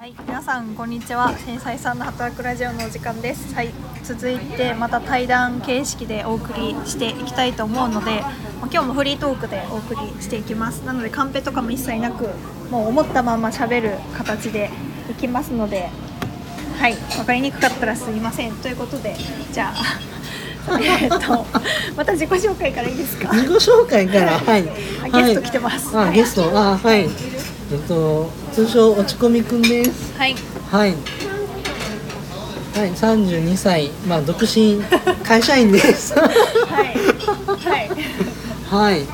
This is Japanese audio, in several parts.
はい、皆さんこんにちは。繊細さんの働くラジオのお時間です。はい、続いてまた対談形式でお送りしていきたいと思うので、まあ今日もフリートークでお送りしていきます。なのでカンペとかも一切なく、もう思ったまま喋る形でいきますので、はい、わかりにくかったらすいません。ということで、じゃあ。えっと、また自己紹介からいいですか？自己紹介から、はい。あゲスト来てますはいあ、はいゲスト、あ、はい。えっと、通称落ち込みくんです。はい、はい。はい、三十二歳、まあ、独身会社員です。はい、はい。はい。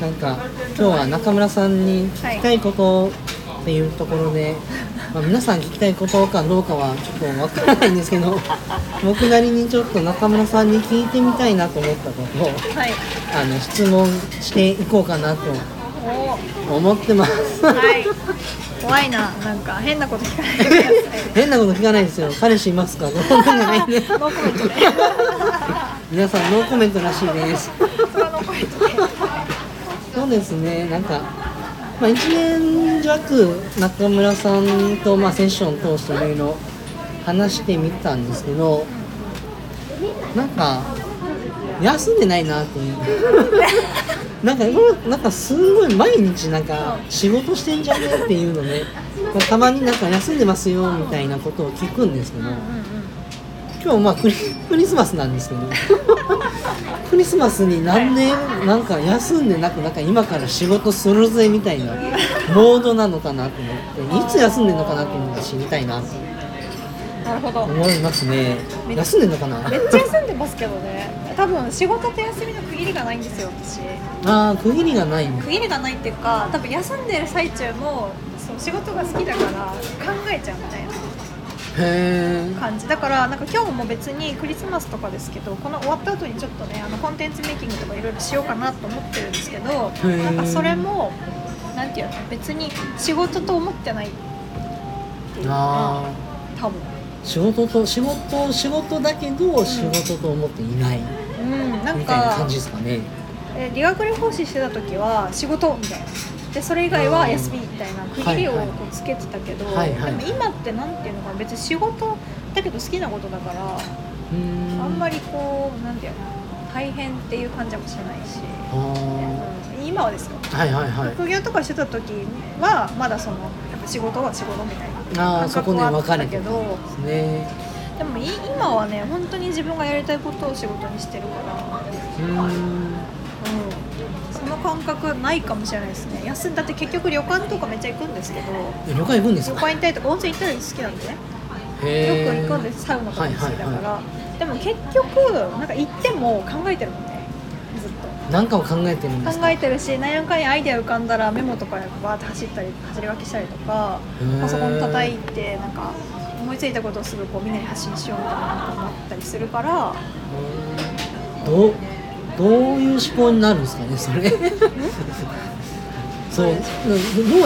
なんか、今日は中村さんに聞きたいことっていうところで。まあ、皆さん聞きたいことかどうかはちょっとわからないんですけど 僕なりにちょっと中村さんに聞いてみたいなと思ったことをはい。あの質問していこうかなとお思ってます。はい。怖いな、なんか変なこと聞かないでください。変なこと聞かないですよ。彼氏いますか？ノーコメントで。皆さんノーコメントらしいです。そうですね。なんかまあ一年弱中村さんとまあセッション通していろいろ話してみたんですけど、なんか休んでないなっていう。なんかなんかすごい毎日なんか仕事してんじゃねっていうのね、まあたまになんか休んでますよみたいなことを聞くんですけど、今日まあクリクリスマスなんですけど。クリスマスになんでなんか休んでなくなんか今から仕事するぜみたいなモードなのかなと思って。いつ休んでるのかなっていうのが知りたいな。となるほど。思いますね休んでんのかな？めっちゃ休んでますけどね。多分仕事と休みの区切りがないんですよ、私。ああ区切りがない区切りがないっていうか、多分休んでる最中も、その仕事が好きだから考えちゃうみたいな。へえ感じだからなんか今日も別にクリスマスとかですけどこの終わった後にちょっとねあのコンテンツメイキングとかいろいろしようかなと思ってるんですけどーなんかそれもなんていうの別に仕事と思ってないっていうかあな多分ー仕事と仕事仕事だけど仕事と思っていない。うんなんかみたいな感じですかね。え理学療法士してた時は仕事みたいな。でそれ以外は休みみたいな区切りをこうつけてたけど、はいはい。でも今ってなんていうのかな別に仕事だけど好きなことだからうーん。あんまりこうなんていうの大変っていう感じもしないし、あうん今はですよ。ーはいはいはい。副業とかしてた時はまだその仕事は仕事みたいなああそこね分かれてるたけどですね。でもい今はね本当に自分がやりたいことを仕事にしてるから、うーん。うん、その感覚ないかもしれないですね。休んだって結局旅館とかめっちゃ行くんですけど。旅館行くんです旅か館行ったりとか温泉行ったり好きなんで。ねよく行くんです。サウナとかも好きだから、はいはでも結局なんか行っても考えてるもんねずっと。なんかを考えてるんですか？考えてるし何やかんやアイデア浮かんだらメモとかでバーって走ったり走り分けしたりとかパソコン叩いてなんか思いついたことをすぐこうみんなに発信しようみたいな思ったりするから。どうどういう思考になるんですかねそれ？そう。ど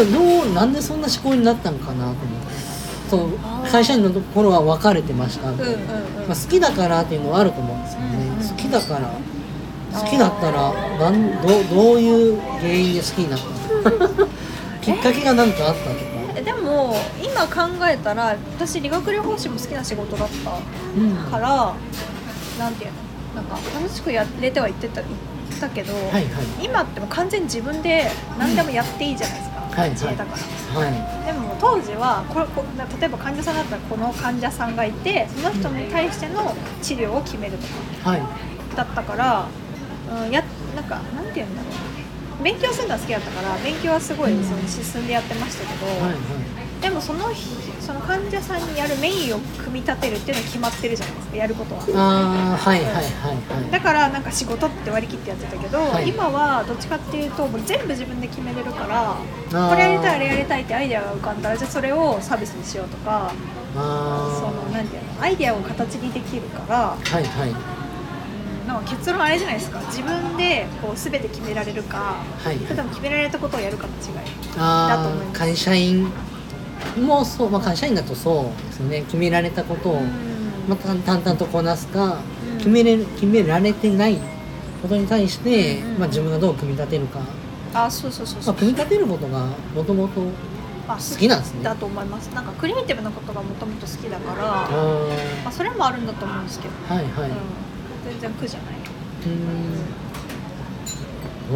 うどうなんでそんな思考になったのかなと思って。そう会社員のところは分かれてました、うんうんうん。まあ、好きだからっていうのはあると思うんですよね、うんうん。好きだから好きだったらなんどどういう原因で好きになったの？きっかけが何かあったとか？えでも今考えたら私理学療法士も好きな仕事だったうんからなんていうの？なんか楽しくやれては言ってたたけど、はいはい。今ってもう完全に自分で何でもやっていいじゃないですか、はいはい。自営だから。はい。でも当時はこれこ例えば患者さんだったらこの患者さんがいてその人に対しての治療を決めるとかはい。だったから、うん、やなんかなんて言うんだろう。勉強するのは好きだったから勉強はすごいその進んでやってましたけど、はいはい。でもその日その患者さんにやるメインを組み立てるっていうのは決まってるじゃないですかやることは。ああはいはいはいはい。だからなんか仕事って割り切ってやってたけど、はい。今はどっちかっていうともう全部自分で決めれるからー。これやりたいあれやりたいってアイデアが浮かんだらじゃあそれをサービスにしようとかそのあなんていうのアイデアを形にできるから、あはいはいうん、なんか結論あれじゃないですか。自分でこう全て決められるかはい決められたことをやるかの違いだとあ思います。あ会社員もそう、まあ、会社員だとそうですね。決められたことを、うん。まあ、淡淡々とこなすか、うん。決めれる決められてないことに対して、うんうん。まあ、自分がどう組み立てるか、あそうそうそうまあ、組み立てることがもともとまあ、好きなんですね。だと思います。なんかクリエイティブなことがもともと好きだから、あまあ、それもあるんだと思うんですけど、あはいはい、うん、全然苦じゃない。うー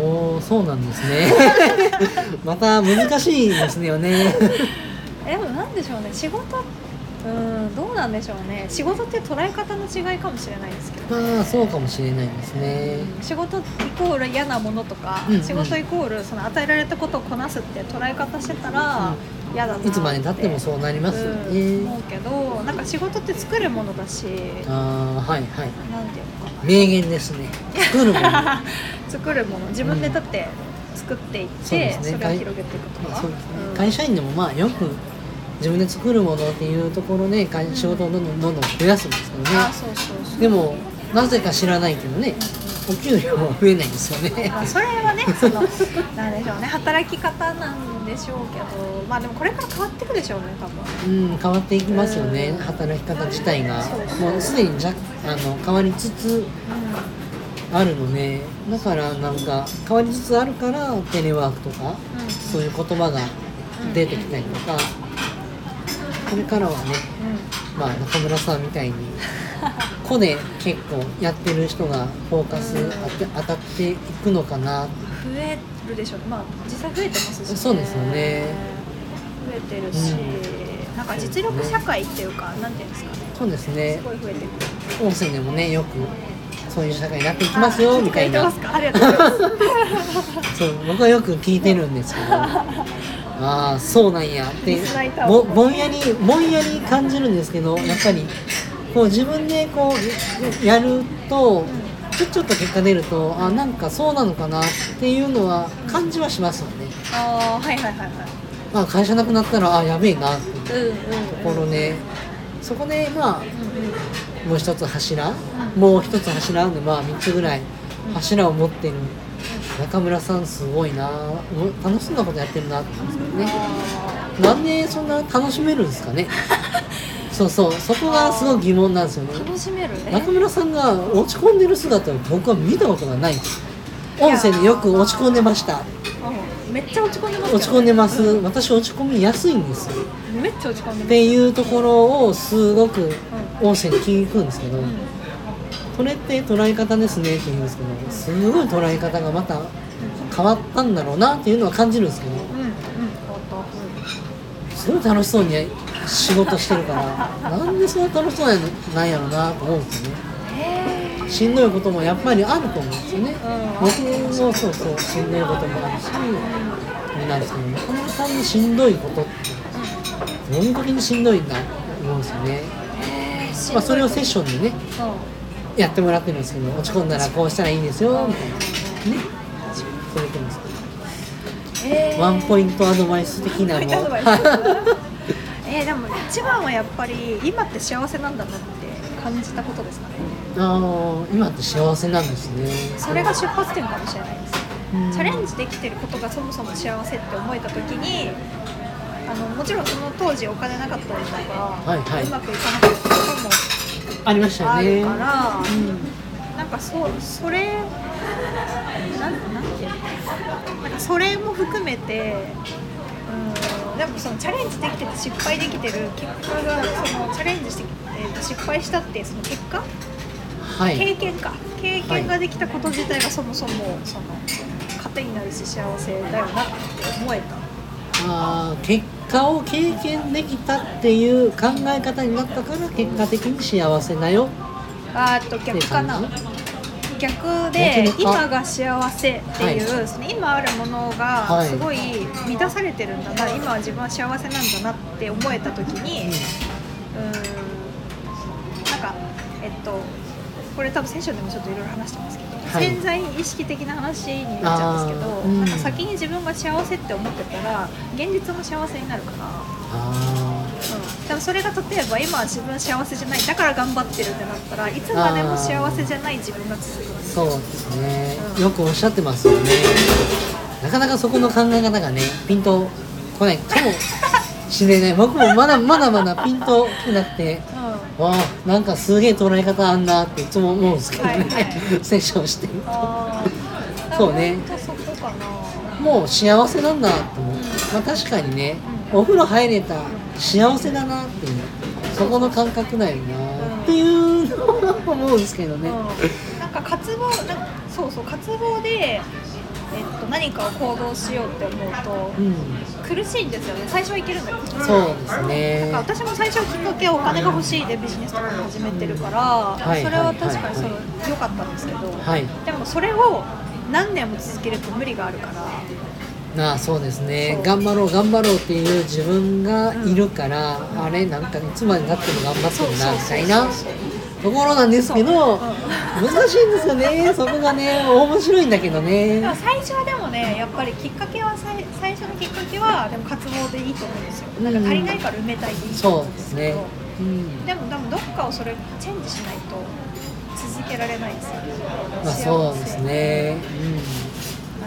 ん。おーそうなんですね。また難しいですよね。えでもなんでしょうね。仕事うんどうなんでしょうね。仕事って捉え方の違いかもしれないですけど。まあそうかもしれないですね。仕事イコール嫌なものとか、うんうん。仕事イコールその与えられたことをこなすって捉え方してたら嫌だないつまでたってもそうなりますよね、うん。思うけどなんか仕事って作るものだし。ああはいはい。なんていうのかな。名言ですね。作るもの。ま 作るもの。自分でだって作っていって、そうですね。それを広げていくとか、あそうですね。うん。会社員でもまあよく自分で作るものっていうところで会仕事をどんどんどんどん増やすんですけどね。あそうそうそう。でもなぜか知らないけどねお給料は増えないんですよね。まあ、それはね そのなんでしょうね働き方なんでしょうけどまあでもこれから変わっていくでしょうね多分。うん変わっていきますよねうん。働き方自体が。そうもうすでにじゃあの変わりつつあるのでだからなんか変わりつつあるからテレワークとかうん。うんそういう言葉が出てきたりとかこれからはねまあ中村さんみたいに 個で結構やってる人がフォーカス当て当たっていくのかな。増えるでしょう。ねまあ実際増えてますし、ね、そうですよね。増えてるし、なんか実力社会っていうかなんていうんですかね。そうですね。すごい増えてくる。音声でもねよくそういう社会になっていきますよ みたいな。あ聞いてますか？ありがとうございます。そう僕はよく聞いてるんですけど。ああそうなんやって。ぼぼんやりぼんやり感じるんですけどやっぱりこう自分でこうやるとちょちょっと結果出るとあなんかそうなのかなっていうのは感じはしますよね。ああはいはいはいはい。あ会社なくなったらあやべえなっていうところで。そこでまあもう一つ柱うんもう一つ柱でまあ3つぐらい柱を持ってる中村さんすごいな楽しそうなことやってるなって思うんですけどね。あなんでそんな楽しめるんですかね そうそうそこがすごい疑問なんですよね。ー楽しめるね。中村さんが落ち込んでる姿を僕は見たことがない。音声でよく落ち込んでました。うん。めっちゃ落ち込んでますよ落ち込んでます。私落ち込みやすいんですよ。めっちゃ落ち込んでます。っていうところをすごく音声で聞くんですけど、うん。それって捉え方ですねって言うんですけどすごい捉え方がまた変わったんだろうなっていうのは感じるんですけど。うんうん。すごい楽しそうに仕事してるからなんでそんな楽しそうなんやろなと思うんですよね。へしんどいこともやっぱりあると思うんですよね。うん僕もそうそうしんどいこともあるしあれなんですけど中村さんのしんどいことってどういう時にしんどいんだと思うんですよね、えまあ、それをセッションでねうんやってもらってるんですけど落ち込んだらこうしたらいいんですよみたいなね。そう言ってるんですけど。えー。ワンポイントアドバイス的なのえーでも一番はやっぱり今って幸せなんだなって感じたことですかね。あの今って幸せなんですね。それが出発点かもしれないです。うん。チャレンジできてることがそもそも幸せって思えた時にあのもちろんその当時お金なかったりとか、はいはい。うまくいかなかったこともありましたよあね。るから、うん。なんかそうそれなんなんていうのなんかそれも含めてうんでもそのチャレンジできてて失敗できてる結果がそのチャレンジして、え失敗したってその結果、はい。経験か。経験ができたこと自体がそもそもその糧になるし幸せだよなって思えた。あー結果を経験できたっていう考え方になったから結果的に幸せだよ。あーっと逆かな逆で今が幸せっていう、その今あるものがはい。すごい満たされてるんだな、今は自分は幸せなんだなって思えた時に、うーんなんかえっとこれ多分セッションでもちょっといろいろ話してますけど、はい。潜在意識的な話になっちゃうんですけど、うん。なんか先に自分が幸せって思ってたら現実も幸せになるから。でもそれが例えば今は自分幸せじゃないだから頑張ってるってなったらいつまでも幸せじゃない自分が続くーそうですね、うんよくおっしゃってますよね。なかなかそこの考え方がねピンとこないかもしれない。僕もまだまだまだピンときてなくて。うん。わあなんかすげえ捉え方あんなっていつも思うんですけどね、はいはい。セッションして。るとそうね。もう幸せなんだと思う、まあ、確かにねお風呂入れた幸せだなっていうそこの感覚だよなっていうのは思うんですけどね、うん、なんか渇望なそうそう渇望でえっと、何かを行動しようって思うと、うん。苦しいんですよね。最初はいけるんだよそうですね。なんか私も最初きっかけはお金が欲しいでビジネスとかも始めてるから、いそれは確かにそはの良かったんですけど、はい。でもそれを何年も続けると無理があるからなあそうですね。頑張ろう頑張ろうっていう自分がいるから、あれなんかいつまでたっても頑張ってるなみたいな。ところなんですけど難しいんですよね。そこがね面白いんだけどね。でも最初はでもねやっぱりきっかけは最最初のきっかけはでも渇望でいいと思うんですよ。なんか足りないから埋めたいでいいと思そううんでですすけど、ね、うん、でも多分どっかをそれチェンジしないと続けられないですよね。まあそうですね、まあ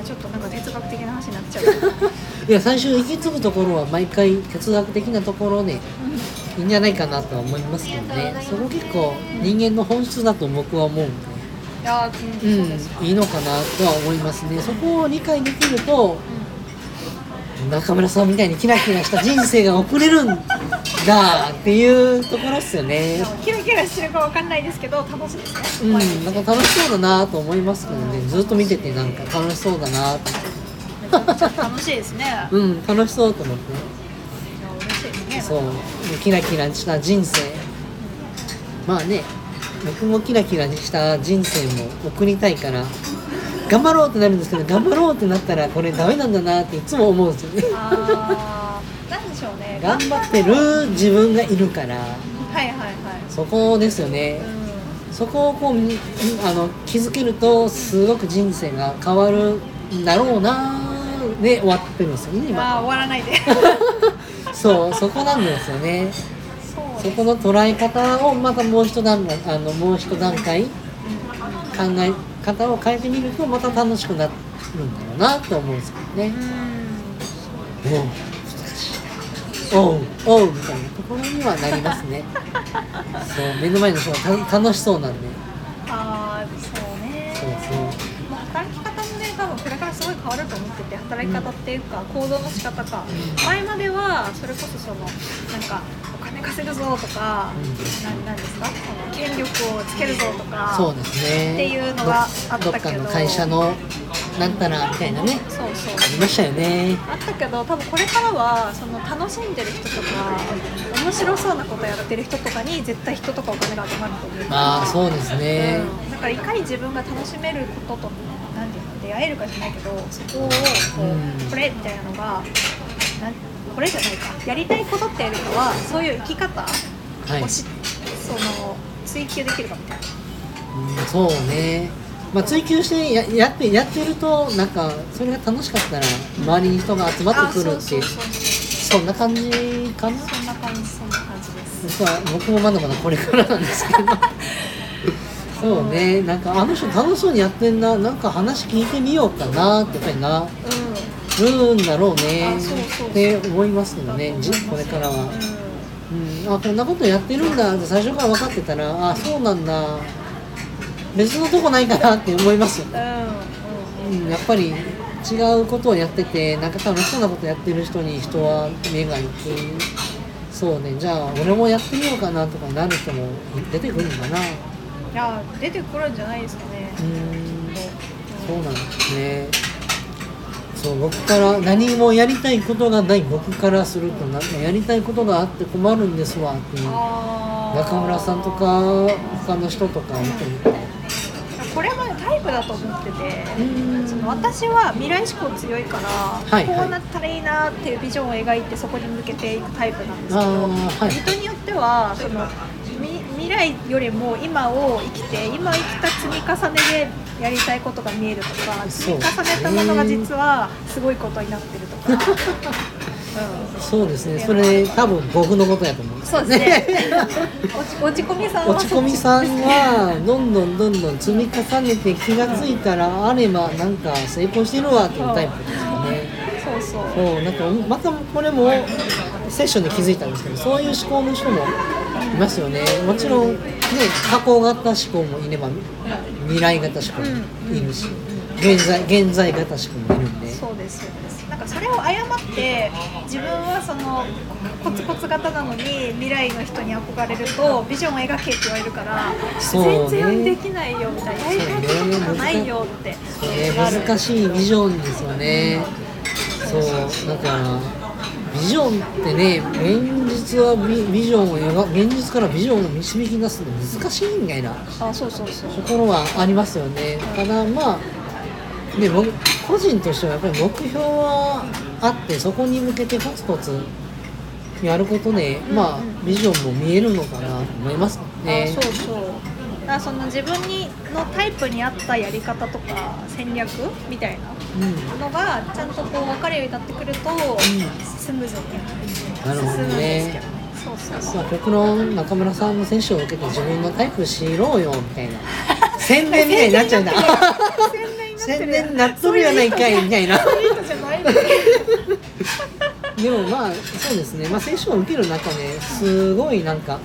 ちょっとなんか哲学的な話になっちゃう。いや最初行き着くところは毎回哲学的なところでいいんじゃないかなとは思いますけどね。そこ結構人間の本質だと僕は思うんで。うん、いいのかなとは思いますね。そこを理解できると中村さんみたいにキラキラした人生が送れるんだっていうところっすよね。キラキラしてるかわかんないですけど楽しいですね、うん、なんか楽しそうだなと思いますけどね。ずっと見ててなんか楽しそうだなとめちゃくちゃ楽しいですね、うん楽しそうと思って。嬉しいね。そう。キラキラした人生。まあね僕もキラキラした人生も送りたいから頑張ろうってなるんですけど頑張ろうってなったらこれダメなんだなっていつも思うんですよねあーなんでしょうね頑張ってる自分がいるからはいはいはい。そこですよね。うそこをこうみあの気づけるとすごく人生が変わるんだろうなで終わってるんですよねん今。まあ終わらないで。そうそこなんですよね。そこの捉え方をまたもう一段あのもう一段階考え方を変えてみるとまた楽しくなるんだろうなと思うんですけどね。うんおうおうみたいなところにはなりますね。そう目の前の人がた楽しそうなんで。ああそうね。そうそう。まあ、働き方もね多分これからすごい変わると思ってて働き方っていうか、行動の仕方か、前まではそれこそそのなんかお金稼ぐぞとか、うんなんなんですか？権力をつけるぞとかそうですね。っていうのがあったけど。どっかの会社のなんたらみたいなねそうそう。ありましたよね。あったけど多分これからはその楽しんでる人とか面白そうなことやってる人とかに絶対人とかお金が集まると思う。ああそうですね、うん、だからいかに自分が楽しめることと何ていうの出会えるかじゃないけどそこをこう、うん。これみたいなのがこれじゃないか。やりたいことっていうよりかはそういう生き方はい、その追求できるかみたいな。うん、そうね。まあ追求してややってやってるとなんかそれが楽しかったら周りに人が集まってくるっていうあそんな感じかな？そんな感じそんな感じです。僕もまだまだこれからなんですけど。そうね。なんかあの人楽しそうにやってんな。なんか話聞いてみようかなってやっぱりな。うるんだろうね。って思いますけどね。じこれからは、うん、あこんなことやってるんだって最初から分かってたらあそうなんだ。別のとこないかなって思いますよんうんうん。うん、やっぱり違うことをやっててなんか楽しそうなことやってる人に人は目が行く。そうね。じゃあ俺もやってみようかなとかなる人も出てくるのかな。ういや出てくるんじゃないですかね。ーん。そうなんですねそう僕から何もやりたいことがない僕からするとなんかやりたいことがあって困るんですわっていう。中村さんとか他の人とか見てみて。これはねタイプだと思っててうん。その私は未来志向強いから、いはい。こうなったらいいなっていうビジョンを描いてそこに向けていくタイプなんですけど、はい。人によってはそのみ未来よりも今を生きて今生きた積み重ねでやりたいことが見えるとか積み重ねたものが実はすごいことになってるとか、うん、そうですね。それ多分僕のことやと思う。んですそうですね。落ち込みさんは落ち込みさんはどんどんどんどん積み重ねて気がついたらあればなんか成功してるわっていうタイプですよね。そうそう。そうなんかまたこれもセッションで気づいたんですけどそういう思考の人もいますよね。もちろんね過去型思考もいれば未来型思考もいるし現在現在型思考もいるんで。そうですそうです。なんかかそれを誤って自分はそのコツコツ型なのに未来の人に憧れるとビジョンを描けって言われるから、全然できないよみたいなやりたいことがないよってね。難しいビジョンですよね。そう。だからビジョンってね現実はビビジョンを描現実からビジョンを導き出すの難しいみたいなあそうそうそう。ところはありますよね。ただまあね僕個人としてはやっぱり目標はあってそこに向けてコツコツやることで、まあビジョンも見えるのかなと思いますね。あそうそうだその自分にのタイプに合ったやり方とか戦略みたいなうん。のがちゃんとこう分かるようになってくると、スムーズになるほど進むんですけねどね。そうそう。そうまあ、極論中村さんの選手を受けて自分のタイプ知ろうよみたいな。宣伝みたいになっちゃうんだ。宣伝になっとるやないかいみたいな。でもまあそうですね、まあ、選手を受ける中ですごいなんか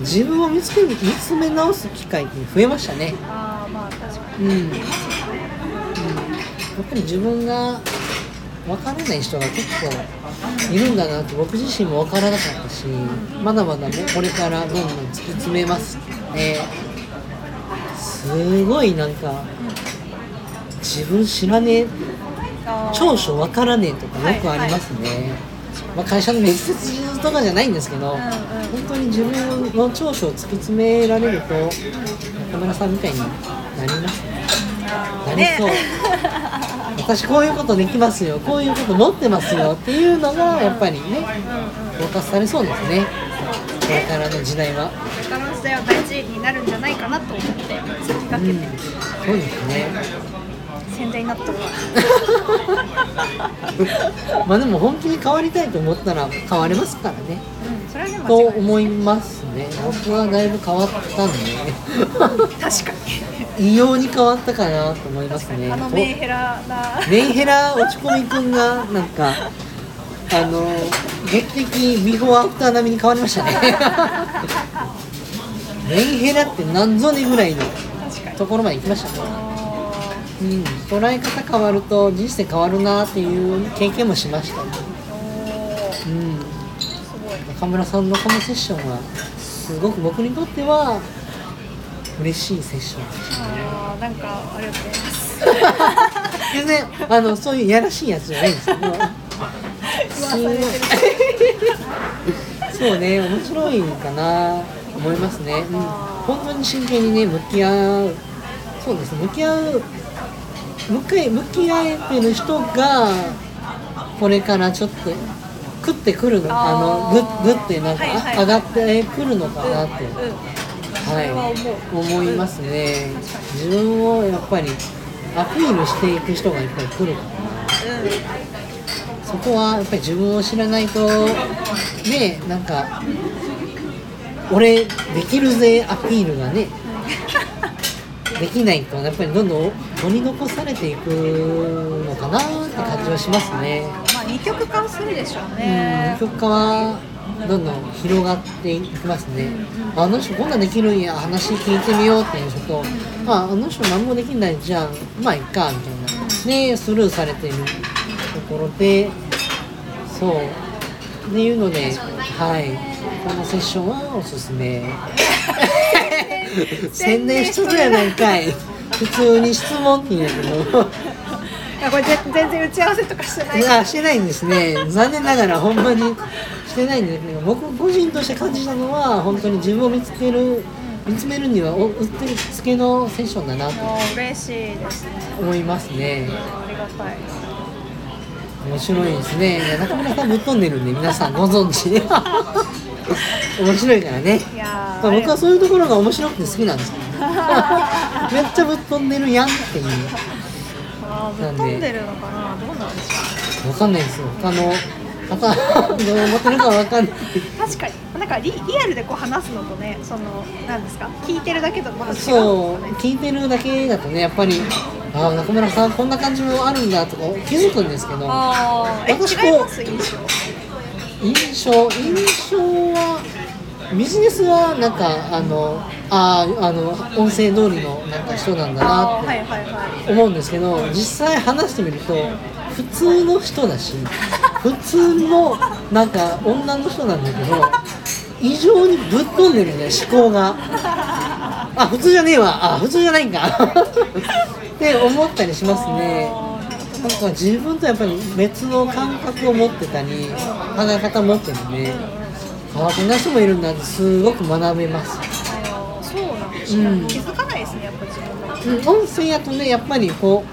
自分を見つける見つめ直す機会って増えましたね。ああまあ確かうん、やっぱり自分が分からない人が結構いるんだなって僕自身も分からなかったしまだまだねこれからどんどん突き詰めますね。すごいなんか自分知らねえ長所分からねえとかよくありますね、まあ、会社の面接とかじゃないんですけど、うんうん。本当に自分の長所を突き詰められると中村さんみたいになりますね。なりそう。私こういうことできますよこういうこと持ってますよっていうのがやっぱりねうんうん。フォーカスされそうですね。これからの時代は。他の時代は大事になるんじゃないかなと思って先うん駆けてそうですね宣伝になっとるわ。まあでも本気に変わりたいと思ったら変われますからね。うんそれはね間と思いますね。僕はだいぶ変わったんで。確かに。異様に変わったかなと思いますね。あのメンヘラな。メンヘラ落ち込みくんがなんかあの劇的ビフォーアフター並みに変わりましたね。メンヘラって何ぞねぐらいのところまで行きましたね、おうん、捉え方変わると人生変わるなっていう経験もしました、ーおー。うん、すごい中村さんのこのセッションはすごく僕にとっては嬉しいセッションでしたね。なんかありがとうございます全然あのそういうやらしいやつじゃないんですけど。そうね面白いかな思いますね、うん、本当に真剣にね向き合う。そうです向き合う向かい向き合えてる人がこれからちょっと食ってくるのあのグッグッてなんか、はいはい。上がってくるのかなって、うんうん。はい、思いますね。自分をやっぱりアピールしていく人がやっぱり来るからうん。そこはやっぱり自分を知らないとねなんか俺できるぜアピールがねできないとやっぱりどんどん取り残されていくのかなって感じはしますね。まあ二極化はするでしょううん、ね曲化はどんどん広がっていきますね。ああの人こんなんできるんや話聞いてみようっていう人と、ああの人何もできないじゃんまあいっかみたいな。ねスルーされているところでそう。っていうのではい。このセッションはおすすめ 宣伝しとるやないかい。普通に質問って言うんやけど。これぜ全然打ち合わせとかしてない。あしてないんですね。残念ながらほんまにしてないんですけど僕個人として感じたのは本当に自分を見つける見つめるにはおうってつけのセッションだなと嬉しいですね。思いますね。ありがたい。面白いですね。中村さんぶっ飛んでるんで皆さんご存知で 面白いからね。いやー。まあ僕はそういうところが面白くて好きなんですけど めっちゃぶっ飛んでるやんっていう。あーぶっ飛んでるのかな？どうなんでしょわかんないですよ。他の方どう思ってるかわかんない。う確かに。なんかリリアルでこう話すのとねそのなんですか？聞いてるだけとまた違うんですそう。聞いてるだけだとねやっぱりああ中村さんこんな感じもあるんだとか気づくんですけど。私こう違います？印象印象はビジネスはなんかあのあああの音声通りのなんか人なんだなって思うんですけど実際話してみると普通の人だし 普通のなんか女の人なんだけど異常にぶっ飛んでるね思考が。あ普通じゃねえわ。あ普通じゃないんか。って思ったりしますねなんか自分とやっぱり別の感覚を持ってたり考え方を持ってるんであこんな人もいるんだってすごく学べます、そうなんですね、うん気づかないですねやっぱ自分がうん、音声やとねやっぱりこ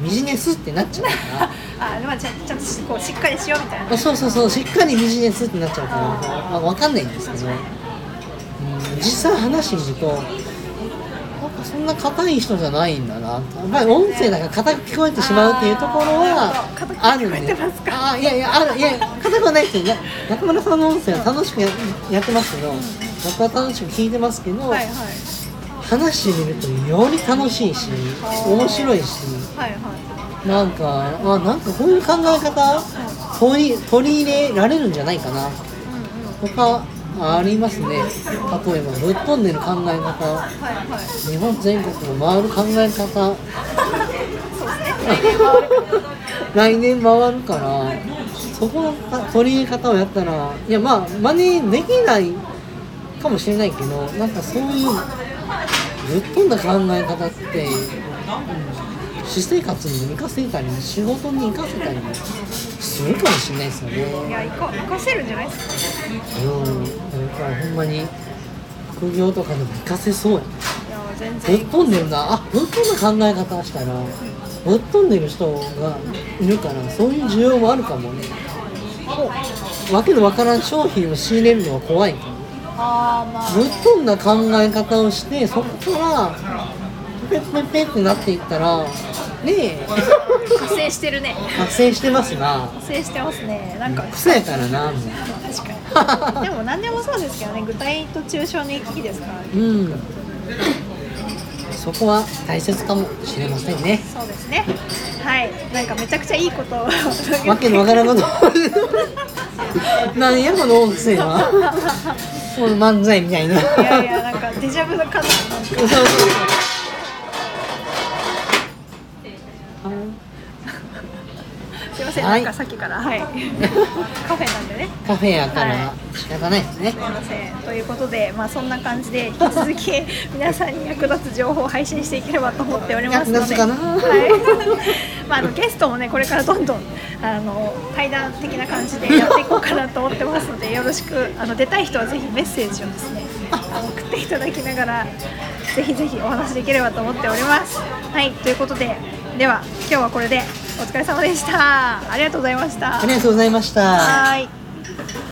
うビジネスってなっちゃうから。あまあちゃんちゃんとこうしっかりしようみたいな。あそうそうそうしっかりビジネスってなっちゃうから、まあ、分かんないんですけど、うん、実際話してみるとそんな硬い人じゃないんだな。やっぱり音声だから硬く聞こえてしまうっていうところはあるん硬く聞こえてますか？あいやいやあるいや硬くはないですよね中村さんの音声は楽しくややってますけど僕は楽しく聞いてますけど、はいはい。話してみるとより楽しいし面白いしはいはい。なんかあなんかこういう考え方取り取り入れられるんじゃないかな。うんうん。他ありますね。例えばぶっ飛んでる考え方。日本全国を回る考え方。そうですね。来年回るから。来年回るからそこの取り入れ方をやったらいやまあ真似できないかもしれないけどなんかそういうぶっ飛んだ考え方って、うん、私生活に生かせたり仕事に生かせたりもするかもしれないですよねい。や生か生かせるんじゃないですかうん、だからほんまに副業とかでも活かせそうやねいや全ぶっ飛んでるなあぶっ飛んだ考え方したらぶっ飛んでる人がいるからそういう需要もあるかもねわけのわからん商品を仕入れるのは怖いあまあぶっ飛んだ考え方をしてそこからペッペッペッってなっていったらねえ。発生してるね。発生してますな。発生してますね。なんか。癖やからな。もう確かに。でも何でもそうですけどね。具体と抽象の行き来ですから。ねうん。そこは大切かもしれませんね。そうですね。はい。なんかめちゃくちゃいいことを。わけのわからんこと。何やこの音声は。この漫才みたいな。いやいやなんかデジャブの感じそうそうそう すいません、はい。なんかさっきからはい。カフェなんでね。カフェやからは仕方ないですね。すいません。ということでまあそんな感じで引き続き皆さんに役立つ情報を配信していければと思っておりますので。役立つかな。はい。まああのゲストもねこれからどんどんあの対談的な感じでやっていこうかなと思ってますのでよろしくあの出たい人はぜひメッセージをですねあ。の送っていただきながらぜひぜひお話しできればと思っております。はい。ということででは今日はこれでお疲れ様でした。ありがとうございました。ありがとうございました。はい